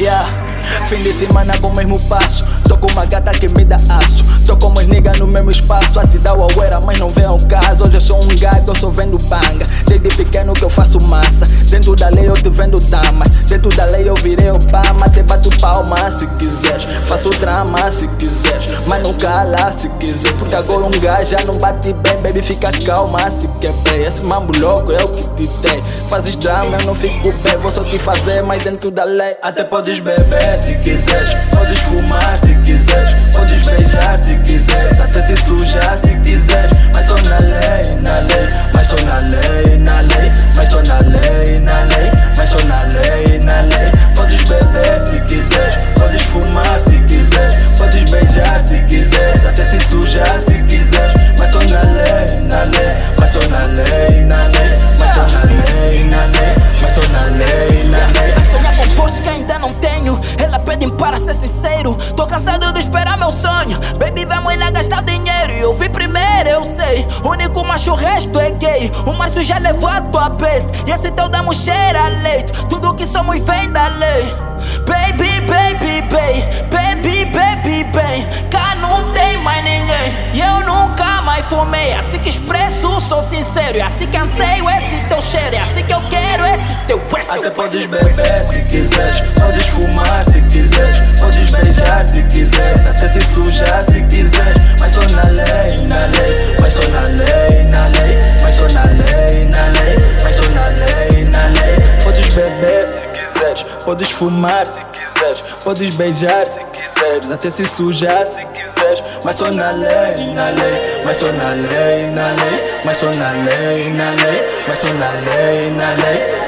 Yeah. Fim de semana com o mesmo passo Tô com uma gata que me dá aço. Tô com meus niggas no mesmo espaço. A te dá o era, mas não vê ao caso. Hoje eu sou um gato, eu só vendo panga. Desde pequeno que eu faço massa. Dentro da lei eu te vendo damas. Dentro da lei eu virei Obama. Te bato palma se quiseres. Faço drama se quiseres. Mas não cala se quiser. Porque agora um gajo já não bate bem. Baby, fica calma se quer bem. Esse mambo louco é o que te tem. Fazes drama, eu não fico bem. Vou só te fazer, mas dentro da lei. Até podes beber se quiseres. Podes fumar se quiseres. Podes beijar se quiseres. Até se sujar único macho, o resto é gay. O Márcio já levou a tua best. E esse teu damo cheira leite. Tudo que somos vem da lei. Baby, baby, baby. Baby, baby, bem. Cá não tem mais ninguém. E eu nunca mais fumei. Assim que expresso, sou sincero. E assim que anseio esse teu cheiro. É assim que eu quero esse teu esse Até podes beber se quiseres, podes fumar se quiseres, podes beijar se quiseres, até se sujar fumar se quiseres, podes beijar se quiseres, até se sujar se quiseres, mas só na lei, na lei, mas só na lei, na lei, mas só na lei, na lei, mas só na lei, na lei.